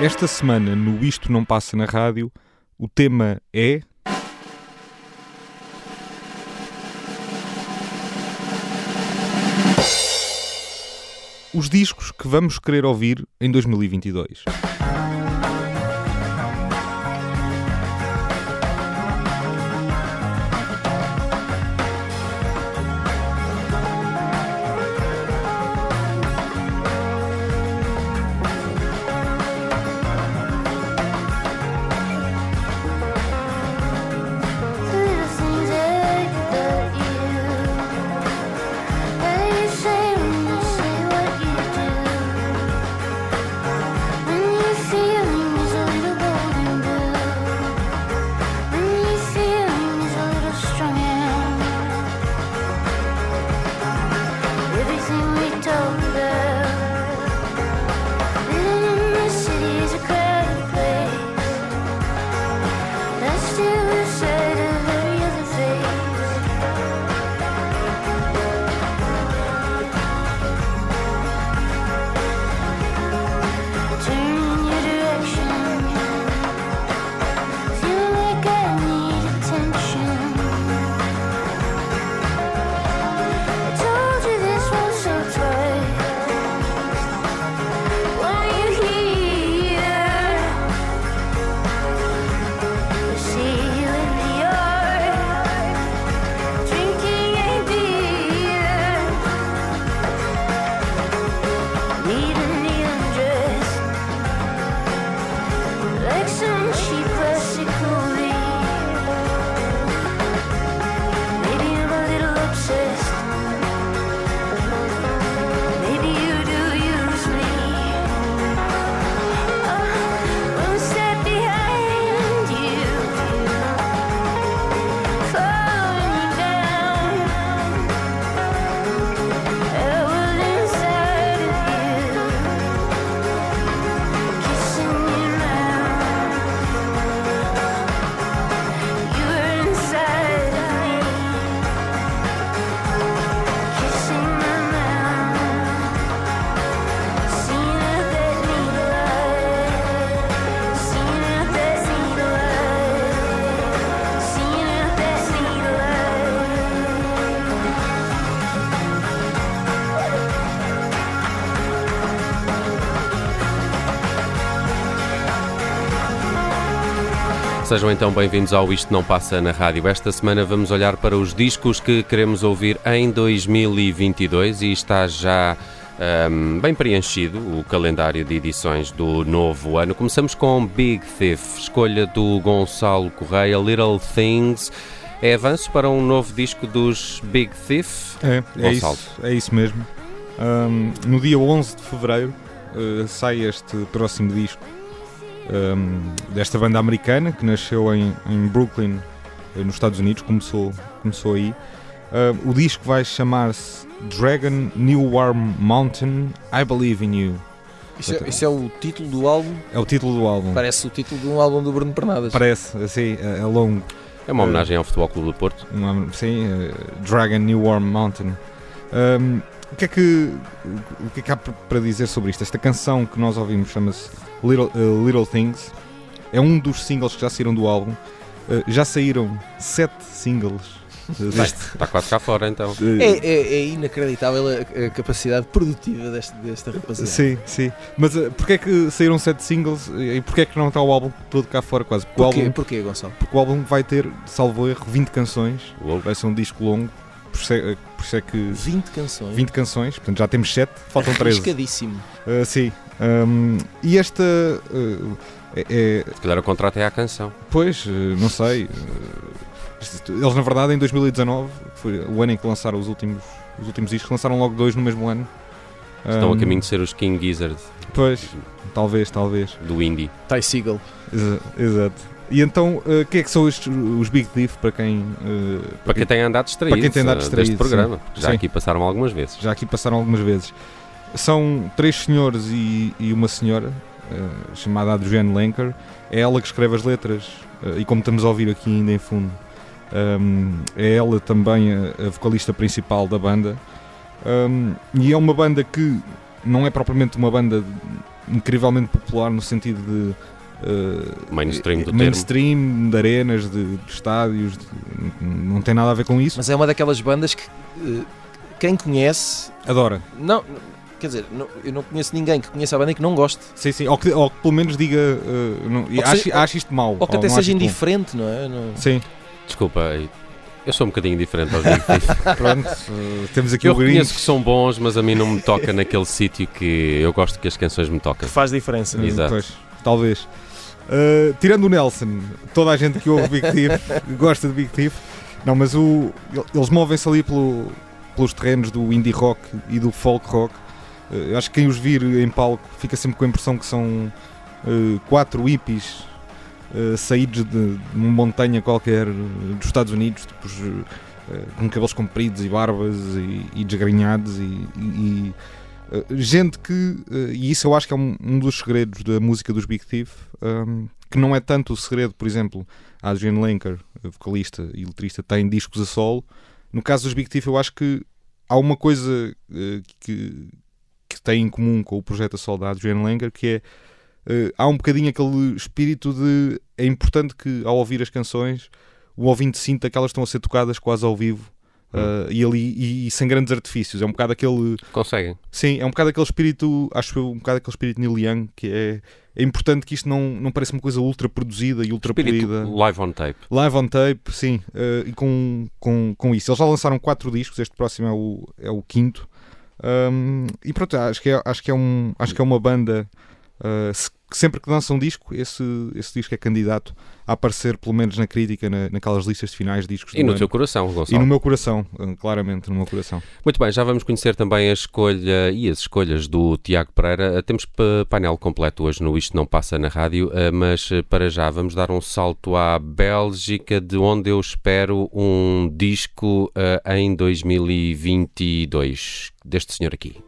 Esta semana, no Isto Não Passa na Rádio, o tema é. Os discos que vamos querer ouvir em 2022. Sejam então bem-vindos ao Isto Não Passa na Rádio. Esta semana vamos olhar para os discos que queremos ouvir em 2022 e está já um, bem preenchido o calendário de edições do novo ano. Começamos com Big Thief, escolha do Gonçalo Correia, Little Things. É avanço para um novo disco dos Big Thief? É, é, isso, é isso mesmo. Um, no dia 11 de fevereiro uh, sai este próximo disco um, desta banda americana que nasceu em, em, Brooklyn, eh, nos Estados Unidos, começou, começou aí. Uh, o disco vai chamar-se Dragon New Warm Mountain I Believe in You. Isso é, isso é, o título do álbum? É o título do álbum. Parece o título de um álbum do Bruno Pernadas. Parece, assim, é, é longo. É uma homenagem uh, ao Futebol Clube do Porto. Uma, sim, uh, Dragon New Warm Mountain. Um, o que, é que, o que é que há para dizer sobre isto? Esta canção que nós ouvimos chama-se Little, uh, Little Things. É um dos singles que já saíram do álbum. Uh, já saíram sete singles Está quase cá fora então. É, é, é inacreditável a, a, capacidade produtiva deste, desta rapaziada. Sim, sim. Mas uh, porquê é que saíram sete singles e porquê é que não está o álbum todo cá fora quase? Porque porquê, álbum, porquê, Gonçalo? Porque o álbum vai ter, salvo erro, 20 canções. Uou. Vai ser um disco longo. Por isso, é, por isso é que. 20 canções. 20 canções, portanto já temos 7, faltam 13. Arriscadíssimo. Uh, sim. Um, e esta. Uh, é, é, Se calhar o contrato é a canção. Pois, uh, não sei. eles, na verdade, em 2019, foi o ano em que lançaram os últimos, os últimos discos, lançaram logo dois no mesmo ano. Estão um, a caminho de ser os King Gizzard. Pois, talvez, talvez. Do indie. Ty Siegel. Exato. E então, o uh, que é que são estes, os Big Thief para quem. Uh, para, para quem, quem tem andado distraído. Para quem tem andado distraído. Deste programa. Sim. Já sim. aqui passaram algumas vezes. Já aqui passaram algumas vezes. São três senhores e, e uma senhora, uh, chamada Adrienne Lenker. É ela que escreve as letras. E como estamos a ouvir aqui ainda em fundo, um, é ela também a, a vocalista principal da banda. Um, e é uma banda que não é propriamente uma banda incrivelmente popular no sentido de uh, mainstream, do mainstream de arenas, de, de estádios, de, não tem nada a ver com isso. Mas é uma daquelas bandas que uh, quem conhece adora. Não, quer dizer, não, eu não conheço ninguém que conheça a banda e que não goste. Sim, sim, ou que, ou que pelo menos diga uh, não, acho, acho, isto mau. Ou que até seja indiferente, bom. não é? Não... Sim. Desculpa, eu sou um bocadinho diferente aos Big Thief. Pronto, uh, temos aqui eu o reconheço que são bons, mas a mim não me toca naquele sítio que eu gosto que as canções me toquem. Que faz diferença. Exato. Pois, talvez. Uh, tirando o Nelson, toda a gente que ouve Big Thief gosta de Big Thief. Não, mas o, eles movem-se ali pelo, pelos terrenos do indie rock e do folk rock. Uh, eu acho que quem os vir em palco fica sempre com a impressão que são uh, quatro hippies uh, saídos de, uma montanha qualquer dos Estados Unidos, tipo, uh, com cabelos compridos e barbas e, e desgrenhados e, e gente que, e isso eu acho que é um, um, dos segredos da música dos Big Thief, um, que não é tanto o segredo, por exemplo, a Adrian Lenker, vocalista e letrista, tem discos a solo. No caso dos Big Thief, eu acho que há uma coisa que, que tem em comum com o projeto a solo da Adrian Lenker, que é uh, há um bocadinho aquele espírito de é importante que ao ouvir as canções o ouvinte sinta que elas estão a ser tocadas quase ao vivo uh, e ali e, e, sem grandes artifícios. É um bocado aquele. Conseguem. Sim, é um bocado aquele espírito, acho eu, um bocado aquele espírito Neil Young que é. É importante que isto não, não pareça uma coisa ultra produzida e ultra polida. Live on tape. Live on tape, sim. Uh, e com, com, com isso. Eles já lançaram quatro discos, este próximo é o, é o quinto. Um, e pronto, acho que é, acho que é, um, acho que é uma banda. Uh, se sempre que lança um disco, esse, esse disco é candidato a aparecer, pelo menos na crítica, na, naquelas listas finais de discos E no ano. teu coração, Gonçalo. E no meu coração, eh, claramente, no meu coração. Muito bem, já vamos conhecer também a escolha e as escolhas do Tiago Pereira. Eh, temos painel completo hoje no Isto Não Passa na Rádio, mas para já vamos dar um salto à Bélgica, de onde eu espero um disco em 2022, deste senhor aqui.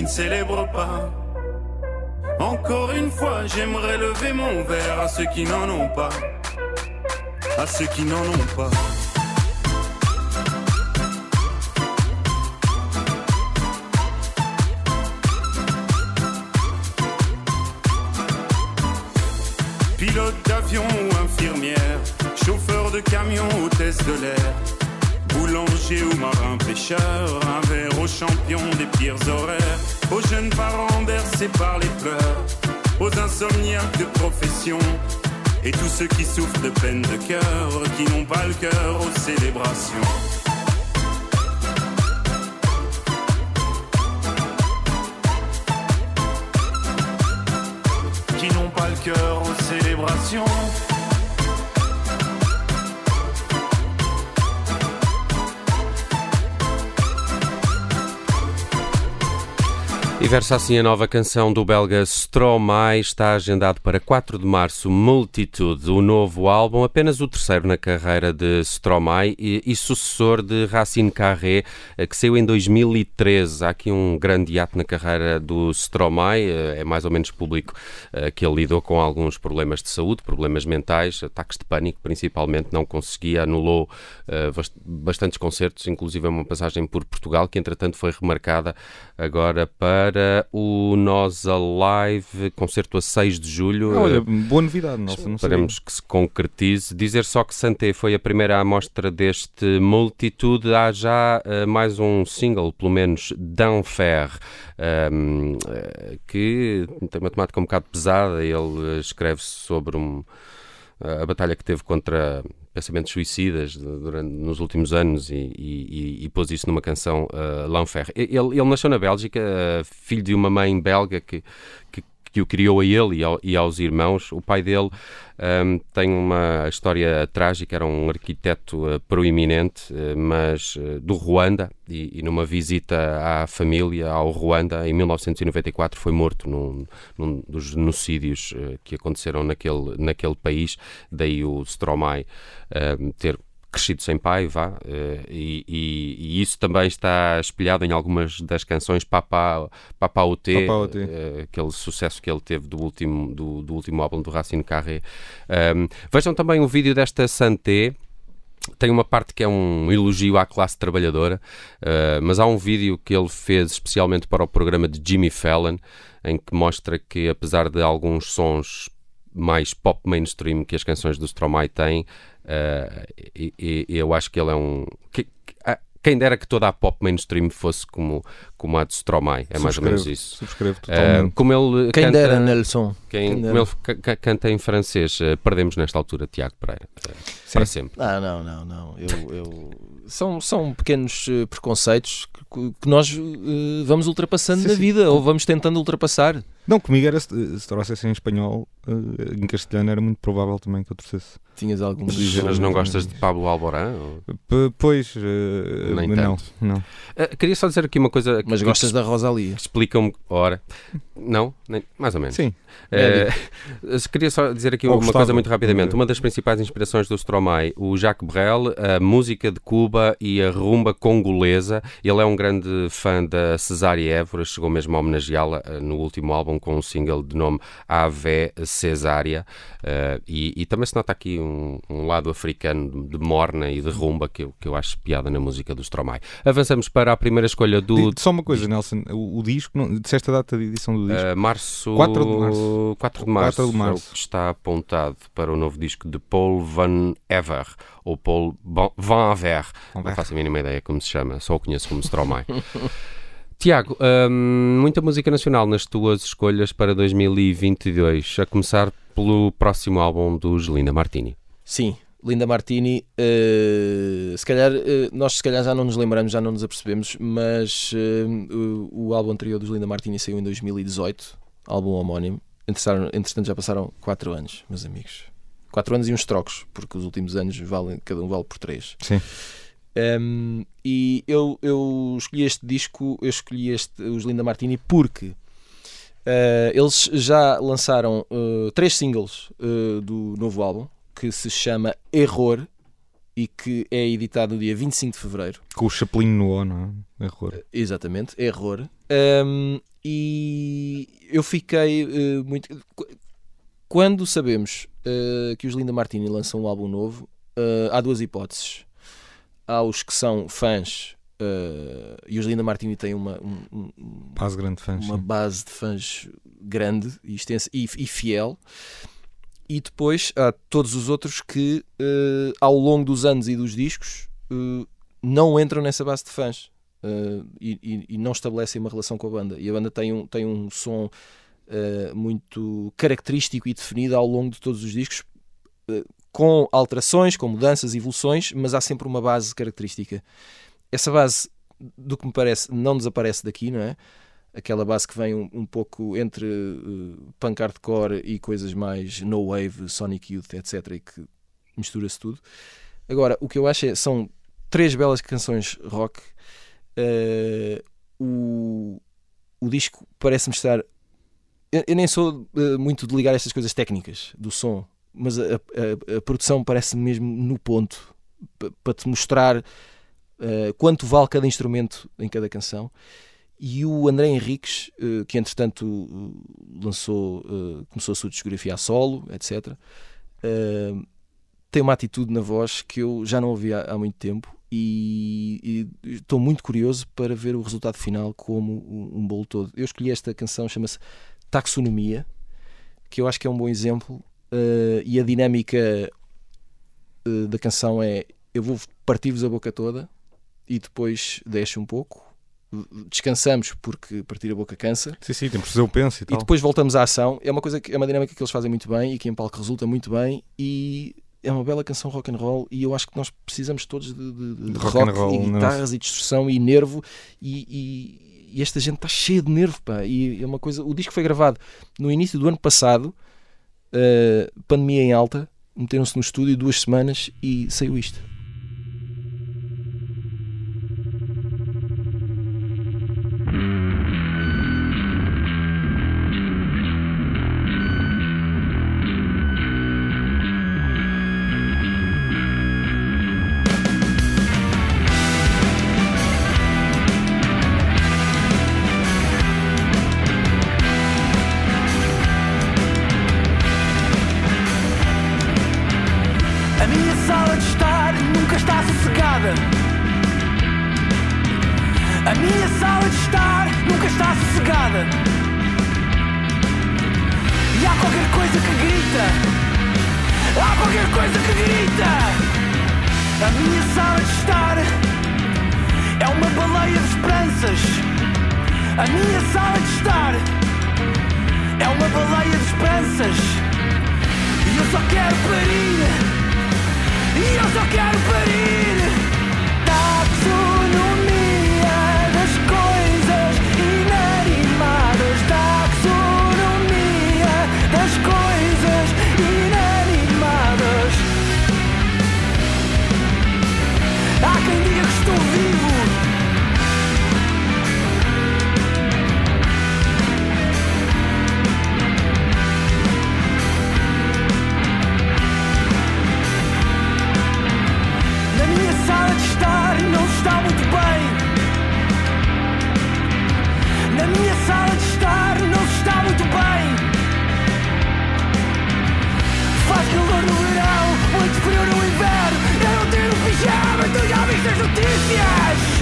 Qui ne célèbrent pas. Encore une fois, j'aimerais lever mon verre à ceux qui n'en ont pas. À ceux qui n'en ont pas. Pilote d'avion ou infirmière, chauffeur de camion, hôtesse de l'air boulanger ou marin pêcheur, champion des pires horaires, aux jeunes parents bercés par les pleurs, aux insomniaques de profession, et tous ceux qui souffrent de peine de cœur, qui n'ont pas le cœur aux célébrations. qui n'ont pas le cœur aux célébrations. Versa assim a nova canção do belga Stromae, está agendado para 4 de março Multitude, o novo álbum, apenas o terceiro na carreira de Stromae e, e sucessor de Racine Carré, eh, que saiu em 2013. Há aqui um grande hiato na carreira do Stromae, eh, é mais ou menos público eh, que ele lidou com alguns problemas de saúde, problemas mentais, ataques de pânico principalmente, não conseguia, anulou bastantes concertos, inclusive uma passagem por Portugal, que entretanto foi remarcada agora para para o Nós Alive, concerto a 6 de julho. Ah, olha, boa novidade, Nelson. Esperemos que se concretize. Dizer só que Santé foi a primeira amostra deste Multitude. Há já uh, mais um single, pelo menos, d'Enfer, um, ehm, que tem uma temática um bocado pesada. Ele escreve sobre um, a batalha que teve contra pensamentos suicidas durante, nos últimos anos e, e, e pôs isso numa canção, uh, L'Enfer. Ele, ele nasceu na Bélgica, uh, filho de uma mãe belga que, que, que o criou a ele e, ao, e aos irmãos. O pai dele um, tem uma história trágica, era um arquiteto uh, proeminente, uh, mas uh, do Ruanda, e, e, numa visita à família ao Ruanda, em 1994, foi morto num, num dos genocídios que aconteceram naquele, naquele país, daí o Stromae ter crescido sem pai, vá, eh, e, e, e, isso também está espelhado em algumas das canções Papa, Papa OT, uh, aquele sucesso que ele teve do último, do, do último álbum do Racine Carré. Um, vejam também o vídeo desta Santé, tem uma parte que é um elogio à classe trabalhadora, uh, mas há um vídeo que ele fez especialmente para o programa de Jimmy Fallon, em que mostra que, apesar de alguns sons mais pop mainstream que as canções do Stromae têm, Uh, e, e, eu acho que ele é um. Que, que, ah, quem dera que toda a pop mainstream fosse como, como a de Stromae, é mais ou menos isso. Subscrevo totalmente. Uh, como ele quem canta, dera, Nelson. Quem, quem dera. como ele canta em francês, uh, perdemos nesta altura Tiago Pereira. para sempre. Ah, não, não, não. Eu, eu... São, são pequenos preconceitos que, que nós vamos ultrapassando sim, na sim. vida, ou vamos tentando ultrapassar. Não, comigo era, se, se trouxesse em espanhol, em castelhano era muito provável também que eu trouxesse. Tinhas algum Mas não gostas de Pablo Alborán? Ou... Pois, uh, Nem não. não. Uh, queria só dizer aqui uma coisa. Mas gostas da Rosalia? Explica-me. Ora, não? Nem, mais ou menos. Sim. Uh, queria só dizer aqui uma coisa muito rapidamente. Uma das principais inspirações do Stromae, o Jacques Brel, a música de Cuba e a rumba congolesa. Ele é um grande fã da Cesária Évora, chegou mesmo a homenageá-la no último álbum com um single de nome Ave Cesária. E, e também se nota aqui um um, um, lado africano de morna e de rumba que eu, que eu acho piada na música do Stromae. Avançamos para a primeira escolha do. Só uma coisa, Nelson, o, o disco, não, disseste a data de edição do disco? Uh, março, 4 de março. 4 de março. 4 de março. É o que está apontado para o novo disco de Paul Van Ever, ou Paul Van Aver. Não faço a mínima ideia como se chama, só o conheço como Stromae. Tiago, hum, muita música nacional nas tuas escolhas para 2022, a começar pelo próximo álbum dos Linda Martini. Sim, Linda Martini, uh, se calhar, uh, nós se calhar já não nos lembramos, já não nos apercebemos, mas uh, o, o, álbum anterior dos Linda Martini saiu em 2018, álbum homónimo. Entretanto, já passaram 4 anos, meus amigos. 4 anos e uns trocos, porque os últimos anos valem, cada um vale por 3. Sim. Um, e eu, eu escolhi este disco, eu escolhi este, os Linda Martini porque eles já lançaram três singles do novo álbum que se chama Error e que é editado no dia 25 de fevereiro. Com o Chaplin no O, não é? Error. Uh, exatamente, Error. Um, e eu fiquei uh, muito. Quando sabemos uh, que os Linda Martini lançam um álbum novo, há duas hipóteses. Há os que são fãs Uh, e os Linda Martini têm uma, um, um, base, grande de fãs, uma base de fãs grande e, extensa, e, e fiel e depois há todos os outros que, uh, ao longo dos anos e dos discos, uh, não entram nessa base de fãs uh, e, e, não estabelecem uma relação com a banda. E a banda tem um, tem um som muito característico e definido ao longo de todos os discos, com alterações, com mudanças, evoluções, mas há sempre uma base característica. Essa base, do que me parece, não desaparece daqui, não é? aquela base que vem um, um pouco entre uh, punk hardcore e coisas mais no wave, Sonic Youth, etc. e que mistura-se tudo. Agora, o que eu acho é são três belas canções rock. Uh, o, o disco parece-me estar. Eu, eu nem sou uh, muito de ligar estas coisas técnicas do som, mas a, a, a produção parece mesmo no ponto para te mostrar uh, quanto vale cada instrumento em cada canção. E o André Henriques, uh, que entretanto lançou, começou a sua discografia a solo, etc., tem uma atitude na voz que eu já não ouvi há, há muito tempo e, e, estou muito curioso para ver o resultado final como um, um bolo todo. Eu escolhi esta canção, chama-se Taxonomia, que eu acho que é um bom exemplo uh, e a dinâmica uh, da canção é eu vou partir-vos a boca toda e depois deixo um pouco descansamos porque partir a boca cansa. Sim, sim, temos que fazer o penso e tal. E depois voltamos à ação. É uma coisa que é uma dinâmica que eles fazem muito bem e que em palco resulta muito bem e é uma bela canção rock and roll e eu acho que nós precisamos todos de, de, de, de rock, rock roll, e guitarras e distorção e nervo e, e, e esta gente está cheia de nervo pá. e é uma coisa o disco foi gravado no início do ano passado pandemia em alta meteram-se no estúdio duas semanas e saiu isto coisa que grita. Há qualquer coisa que grita. A minha sala de estar é uma baleia de esperanças. A minha sala de estar é uma baleia de esperanças. E eu só quero parir. E eu só quero parir. não está muito bem. Na minha sala de estar não está muito bem. Faz calor no verão, muito frio no inverno. Eu não tenho pijama, tu já viste as notícias.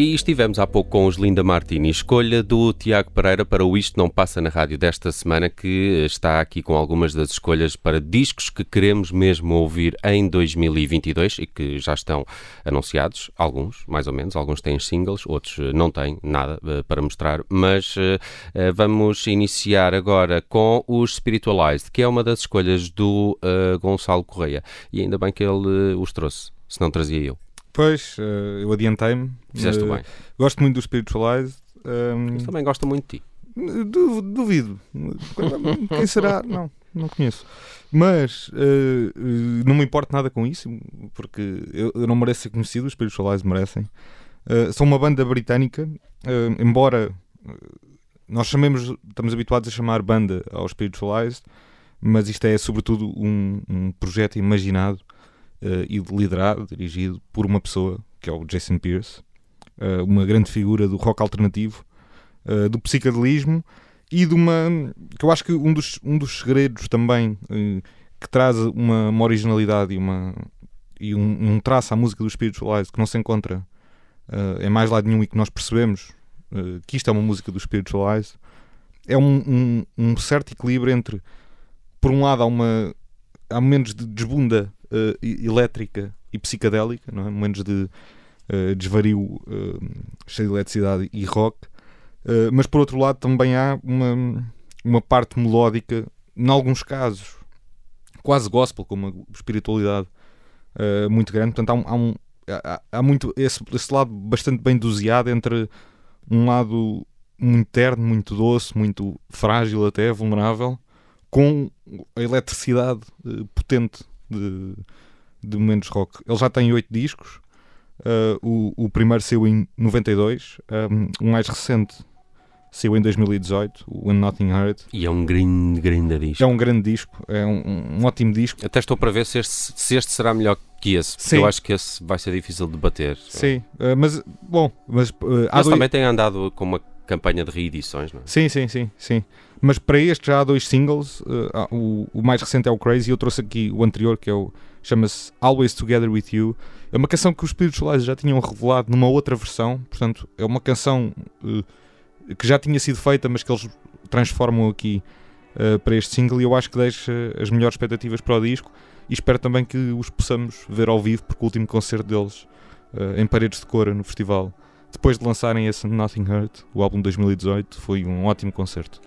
E estivemos há pouco com os Linda Martini, escolha do Tiago Pereira para o Isto Não Passa na Rádio desta semana, que está aqui com algumas das escolhas para discos que queremos mesmo ouvir em 2022 e que já estão anunciados, alguns, mais ou menos, alguns têm singles, outros eh, não têm nada uh, para mostrar, mas uh, uh, vamos iniciar agora com os Spiritualized, que é uma das escolhas do Gonçalo Correia, e ainda bem que ele os trouxe, se não trazia eu. Pois, uh, eu adiantei-me. Fizeste uh, bem. Gosto muito do Spiritualized. Um, eu também gosto muito de ti. Duvido. Quem será? Não, não conheço. Mas uh, não me importo nada com isso, porque eu, eu não mereço ser conhecido, os Spiritualized merecem. Uh, são uma banda britânica, uh, embora nós chamemos, estamos habituados a chamar banda aos Spiritualized, mas isto é sobretudo um, um projeto imaginado uh, e liderado, dirigido por uma pessoa, que é o Jason Pierce, uh, uma grande figura do rock alternativo, uh, do psicadelismo e de uma. que eu acho que um dos, um dos segredos também que traz uma, uma, originalidade e, uma, e um, um, traço à música do Spiritualized que não se encontra em mais lado nenhum e que nós percebemos que isto é uma música do Spiritualized é um, um, um certo equilíbrio entre por um lado há uma há momentos de desbunda uh, elétrica e psicadélica, não é? momentos de uh, desvario uh, cheio de eletricidade e rock, mas por outro lado também há uma, uma parte melódica, em alguns casos, quase gospel, com uma espiritualidade muito grande. Portanto, há, um, há, um, há, há muito esse, esse lado bastante bem doseado entre um lado muito terno, muito doce, muito frágil até, vulnerável, com a eletricidade uh, potente de, de momentos rock. Ele já tem oito discos. Uh, o, o primeiro saiu em 92, um, o mais recente saiu em 2018, o When Nothing Hurt. E é um grande, grande disco. É um grande disco, é um, um ótimo disco. Até estou para ver se este, se este será melhor que esse, porque Sim. eu acho que esse vai ser difícil de bater. Sim, uh, mas, bom, mas... Uh, dois... também tem andado com uma campanha de reedições, não é? Sim, sim, sim, sim. Mas para este já há dois singles. Uh, o, o, mais recente é o Crazy. Eu trouxe aqui o anterior, que é o chama-se Always Together with You. É uma canção que os Spiritualize já tinham revelado numa outra versão. Portanto, é uma canção uh, que já tinha sido feita, mas que eles transformam aqui uh, para este single. E eu acho que deixa as melhores expectativas para o disco. E espero também que os possamos ver ao vivo, porque o último concerto deles em Paredes de Cora, no festival, depois de lançarem esse Nothing Hurt, o álbum de 2018, foi um ótimo concerto.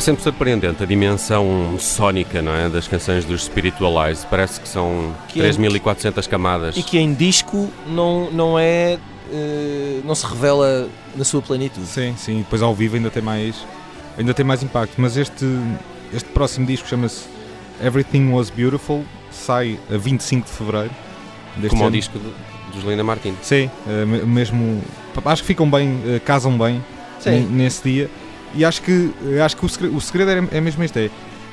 É sempre surpreendente a dimensão sónica não é, das canções dos Spiritualize. Parece que são Que é- 3.400 camadas. E que em disco não, não é. eh, não se revela na sua plenitude. Sim, sim, depois ao vivo ainda tem mais, ainda tem mais impacto. Mas este, este próximo disco chama-se Everything Was Beautiful, sai a 25 de fevereiro. Deste Como o ano. disco de, dos Linda Martin. Sim, me- mesmo. Acho que ficam bem, eh, casam bem nesse dia. E acho que, acho que o segredo, o segredo é, é mesmo este: é,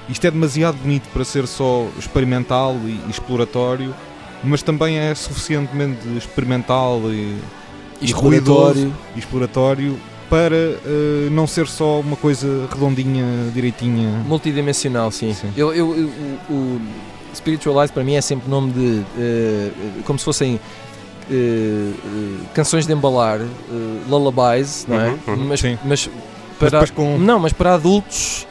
isto é demasiado bonito para ser só experimental e, e exploratório, mas também é suficientemente experimental e, e ruidoso Exploratório. e exploratório para eh, não ser só uma coisa redondinha, direitinha. Multidimensional, sim. Sim. Eu, eu- eu- o, Spiritualize para mim é sempre nome de. eh, como se fossem. eh, canções de embalar, lullabies, não é? Uhum, uhum. Mas, Sim. mas Mas para, depois com. não, mas para adultos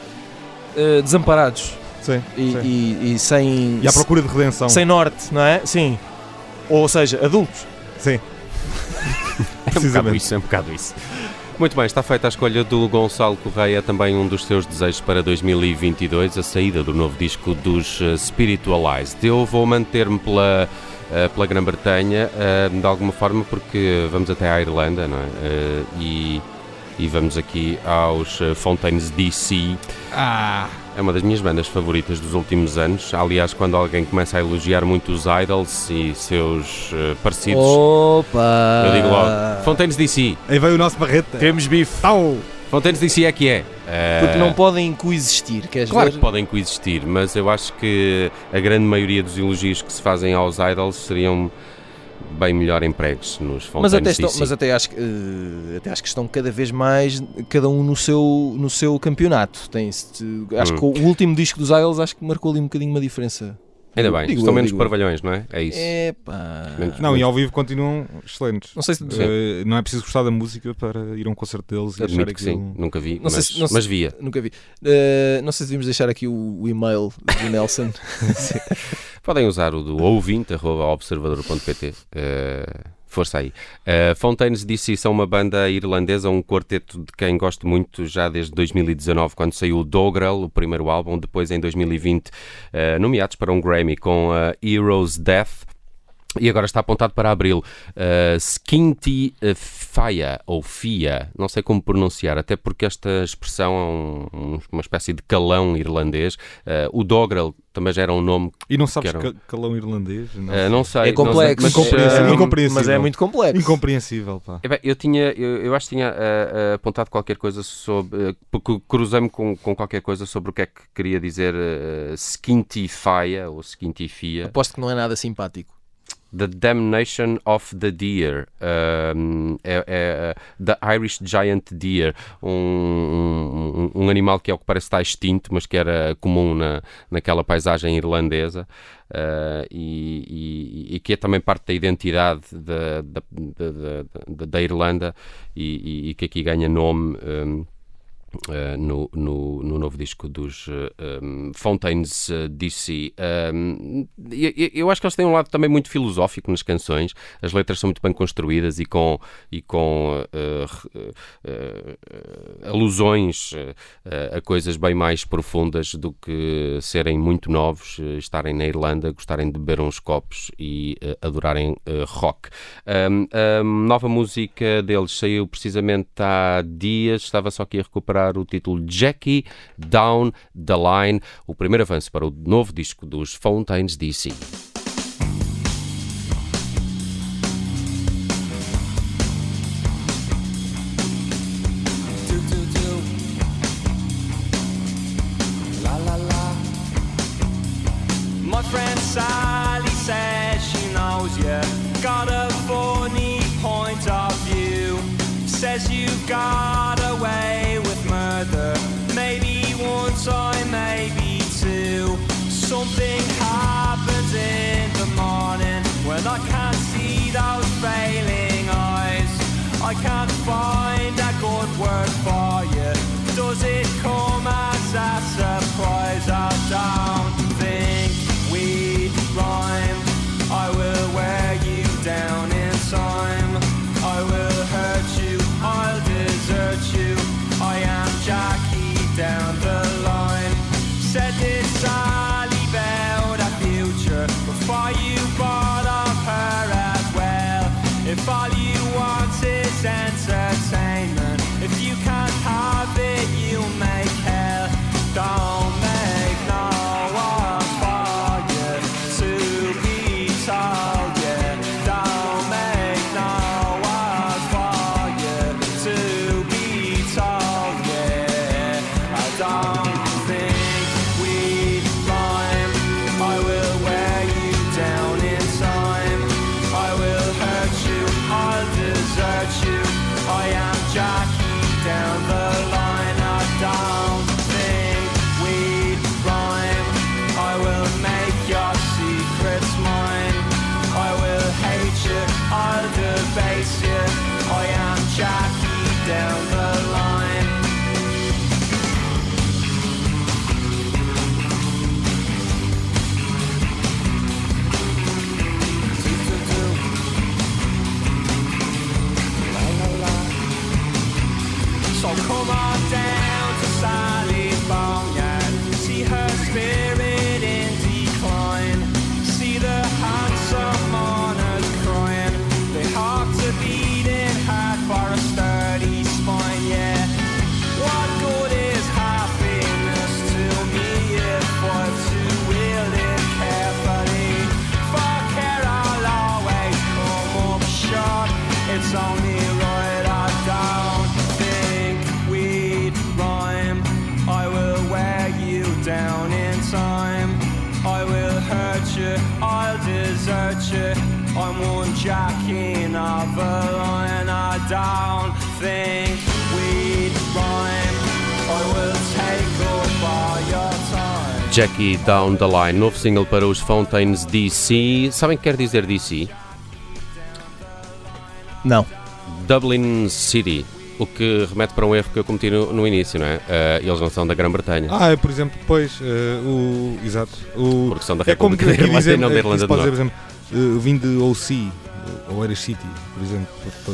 eh, desamparados Sim, e, sim. e- e sem, E à procura de redenção. sem norte, não é? Sim. Ou seja, adultos. Sim. É um bocado isso, é um bocado isso. Muito bem, está feita a escolha do Gonçalo Correia, também um dos seus desejos para 2022, a saída do novo disco dos eh, Spiritualized. Eu vou manter-me pela, eh, pela Grã-Bretanha, de alguma forma, porque vamos até à Irlanda, não é? E, e vamos aqui aos eh, Fontaines DC. Ah! É uma das minhas bandas favoritas dos últimos anos. Aliás, quando alguém começa a elogiar muito os Idols e seus eh, parecidos, Opa! eu digo logo: Fontaines DC. Aí veio o nosso Barreta. Temos bife. Tau! Fontaines DC é que é. Eh, Porque não podem coexistir, queres Claro ver? que podem coexistir, mas eu acho que a grande maioria dos elogios que se fazem aos idols seriam bem melhor empregos nos Mas até, estão, mas até acho, eh, até acho que estão cada vez mais, cada um no seu, no seu campeonato. Tem acho Hum. que o último disco dos Isles acho que marcou ali um bocadinho uma diferença. Ainda bem, Digo estão menos digo parvalhões, não é? É isso. Epá. Menos- Não, e ao vivo continuam excelentes. Não sei se. Eh, não é preciso gostar da música para ir a um concerto deles e achar Admito que sim, nunca vi, Não mas, sei se- não mas via. Nunca vi. Eh, não sei se devíamos deixar aqui o, o e-mail do Nelson. Podem usar o do ouvinte, arroba observador.pt. Eh, força aí. Uh, Fontaines DC são uma banda irlandesa, um quarteto de quem gosto muito já desde 2019, quando saiu o Dogrel, o primeiro álbum, depois em 2020, uh, nomeados para um Grammy com Heroes Death. E agora está apontado para abril. Uh, Skinty Fia, ou Fia, não sei como pronunciar, até porque esta expressão é um, um, uma espécie de calão irlandês. Uh, o Dogrel também já era um nome. E não sabes que era ca- calão irlandês? Não, uh, não sei. É complexo. não sei, mas, Incompreensível. uh, Incompreensível. Mas é muito complexo. Incompreensível, pá. É bem, eu tinha, eu, eu acho que tinha ah, apontado qualquer coisa sobre, porque cruzei-me com, com qualquer coisa sobre o que é que queria dizer uh, skintifia ou skintifia, Aposto que não é nada simpático. The Damnation of the Deer, um, é, é, uh, The Irish Giant Deer, um, um, um animal que é o que parece estar extinto, mas que era comum na, naquela paisagem irlandesa. Uh, e, e- e que é também parte da identidade da, da, da, da- da Irlanda e, e- e que aqui ganha nome um, uh, no, no, no novo disco dos uh, um, Fontaines uh, DC. Um, e- e- eu acho que eles têm um lado também muito filosófico nas canções, as letras são muito bem construídas e com, e com alusões a coisas bem mais profundas do que serem muito novos, estarem na Irlanda, gostarem de beber uns copos e adorarem rock. Um, a nova música deles saiu precisamente há dias, estava só aqui a recuperar o título Jackie Down the Line, o primeiro avanço para o novo disco dos Fontaines DC. got away murder. Maybe one time, maybe two. Something happens in the morning when I can't see those failing eyes. I can't find a good word for you. Does it come as a surprise? I don't think we rhyme. I will wear you down Down the Line, novo single para os Fountains DC. Sabem o que quer dizer DC? Não. Dublin City. O que remete para um erro que eu cometi no, no início, não é? Eh, eles não são da Grã-Bretanha. Ah, é, por exemplo, depois, eh, o. Exato. O, Porque são da é como República da aqui Irlanda e dizemos, não da é, Irlanda do Norte. dizer, por exemplo, eh, vim de OC, ou era City, por exemplo.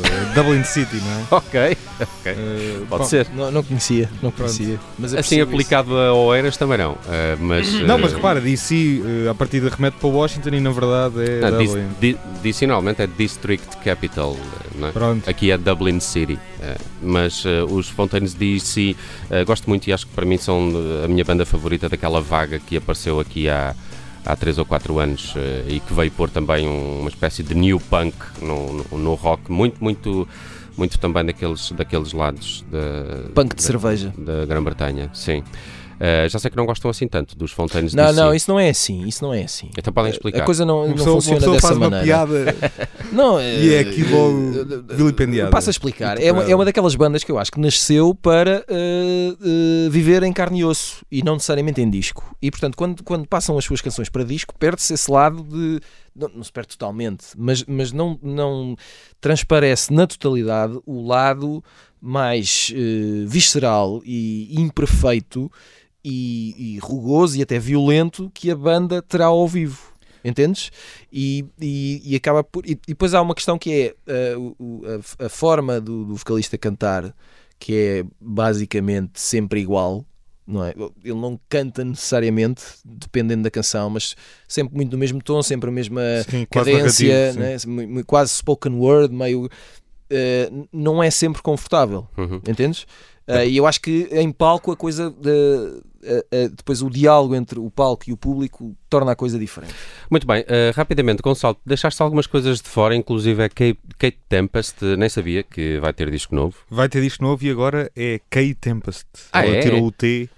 eh, Dublin City, não é? Ok, ok. Eh, Pode pá, ser. Não, não conhecia, não conhecia. Mas Assim aplicado a Oeiras também não. eh, mas, Não, mas eh, repara, DC eh, a partir de remete para Washington e na verdade é não, Dublin. DC normalmente é District Capital, eh, não é? Pronto. Aqui é Dublin City, eh, mas eh, os Fountains DC eh, gosto muito e acho que para mim são eh, a minha banda favorita daquela vaga que apareceu aqui há, há 3 ou 4 anos eh, e que veio pôr também um- uma espécie de new punk no, no, no rock, muito, muito, muito também daqueles, daqueles lados da, Punk de da- cerveja. da Grã-Bretanha, sim. Eh, já sei que não gostam assim tanto dos Fountains Não, não, isso não é assim. Isso não é assim. Então podem explicar. A coisa não, Uma não pessoa, funciona dessa faz uma maneira. piada Não, e é aqui logo eh, vilipendiada. Passo a explicar. É uma, é uma daquelas bandas que eu acho que nasceu para eh, eh, viver em carne e osso e não necessariamente em disco. E portanto, quando, quando passam as suas canções para disco, perde-se esse lado de. Não, não se perde totalmente, mas, mas não, não transparece na totalidade o lado mais eh, visceral e imperfeito e, e rugoso e até violento que a banda terá ao vivo. Entendes? E, e, e acaba por. E, e depois há uma questão que é eh, a, a forma do, do vocalista cantar, que é basicamente sempre igual, não é? Ele não canta necessariamente, dependendo da canção, mas sempre muito no mesmo tom, sempre a mesma Sim, quase cadência, narrativo, sim. né? quase spoken word, meio. eh, não é sempre confortável, Uhum. entendes? Eh, e eu acho que em palco a coisa. de- eh, eh, depois o diálogo entre o palco e o público torna a coisa diferente. Muito bem, eh, rapidamente, Gonçalo, deixaste algumas coisas de fora, inclusive a Kate, Kate Tempest, nem sabia que vai ter disco novo. Vai ter disco novo e agora é Kay Tempest. Ah, Ela é? tirou o T.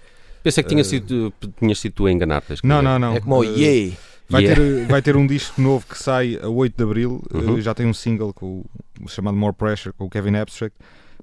Pensei que tinha sido, tinhas sido tu a enganar-te. a escrever. Não, não, não. é como o Yeah! Vai, Yeah. ter, vai ter um disco novo que sai a 8 de Abril. Uhum. já tem um single com chamado More Pressure com o Kevin Abstract.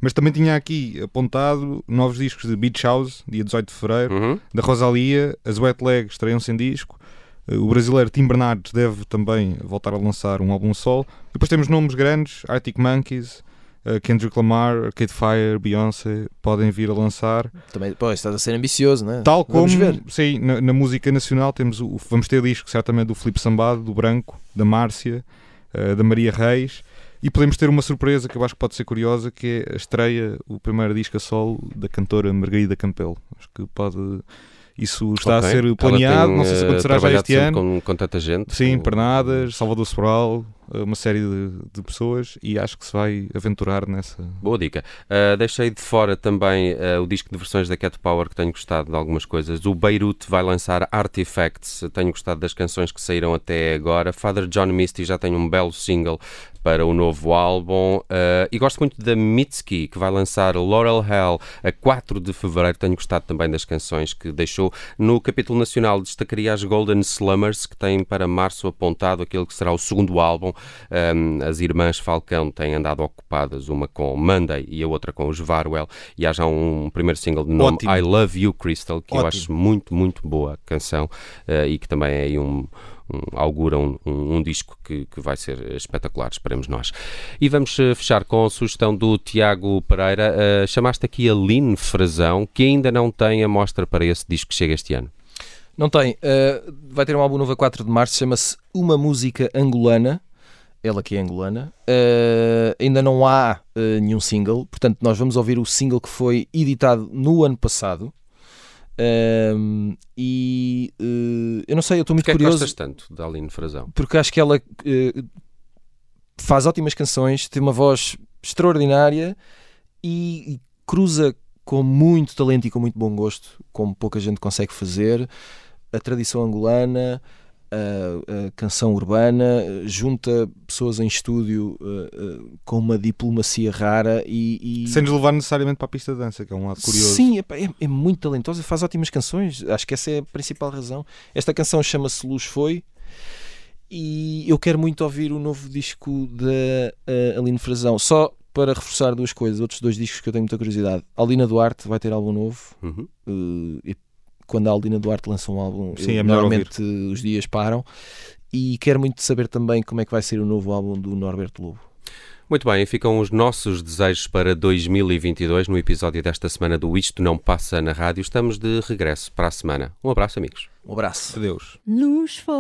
Mas também tinha aqui apontado novos discos de Beach House, dia 18 de Fevereiro, Uhum. da Rosalia, as Wet Legs estreiam-se em disco. eh, O brasileiro Tim Bernardes deve também voltar a lançar um álbum solo. Depois temos nomes grandes: Arctic Monkeys, eh, Kendrick Lamar, Arcade Fire, Beyoncé, podem vir a lançar. Também, pô, estás a ser ambicioso, não é? Tal como, Vamos ver. sim, na, na música nacional temos o, vamos ter disco certamente do Filipe Sambado, do Branco, da Márcia, eh, da Maria Reis e podemos ter uma surpresa que eu acho que pode ser curiosa, que é a estreia, o primeiro disco a solo da cantora Margarida Campelo. Acho que pode Isso está Ok. a ser planeado, tem, não sei se eh, acontecerá já este ano. Com, com tanta gente. Sim, com- Pernadas, Salvador Sobral, eh, uma série de, de pessoas e acho que se vai aventurar nessa. Boa dica. Uh, deixei de fora também uh, o disco de versões da Cat Power, que tenho gostado de algumas coisas. O Beirut vai lançar Artifacts, tenho gostado das canções que saíram até agora. Father John Misty já tem um belo single para o novo álbum. Uh, e gosto muito da Mitski, que vai lançar Laurel Hell a 4 de fevereiro. Tenho gostado também das canções que deixou. No capítulo nacional, destacaria as Golden Slummers, que têm para março apontado aquele que será o segundo álbum. Um, as irmãs Falcão têm andado ocupadas, uma com Monday e a outra com os Varwell. E há já um primeiro single de nome Ótimo. I Love You Crystal, que eu Ótimo. acho muito, muito boa canção uh, e que também é aí um um, augura um, um, um disco que, que, vai ser espetacular, esperemos nós. E vamos uh, fechar com a sugestão do Tiago Pereira. Uh, chamaste aqui a Line Frazão, que ainda não tem a mostra para esse disco que chega este ano. Não tem. Uh, vai ter um álbum novo a 4 de março, chama-se Uma Música Angolana. Ela que é angolana. Uh, ainda não há nenhum single, portanto, nós vamos ouvir o single que foi editado no ano passado. Um, e uh, eu não sei, eu estou muito Porquê curioso. É que gostas tanto da Aline Frazão? Porque acho que ela uh, faz ótimas canções, tem uma voz extraordinária e, e, cruza com muito talento e com muito bom gosto, como pouca gente consegue fazer, a tradição angolana. A, a canção urbana junta pessoas em estúdio uh, uh, com uma diplomacia rara e, e... sem nos levar necessariamente para a pista de dança, que é um lado curioso. Sim, é, é, é muito talentosa, faz ótimas canções. Acho que essa é a principal razão. Esta canção chama-se Luz Foi e eu quero muito ouvir o novo disco da uh, Aline Frazão. Só para reforçar duas coisas, outros dois discos que eu tenho muita curiosidade. Alina Duarte vai ter álbum novo. Uhum. Uh, quando a Aldina Duarte lança um álbum, Sim, eu, é normalmente os dias param. E quero muito saber também como é que vai ser o novo álbum do Norberto Lobo. Muito bem, ficam os nossos desejos para 2022 no episódio desta semana do Isto Não Passa na Rádio. Estamos de regresso para a semana. Um abraço, amigos. Um abraço. Adeus. Luz foi.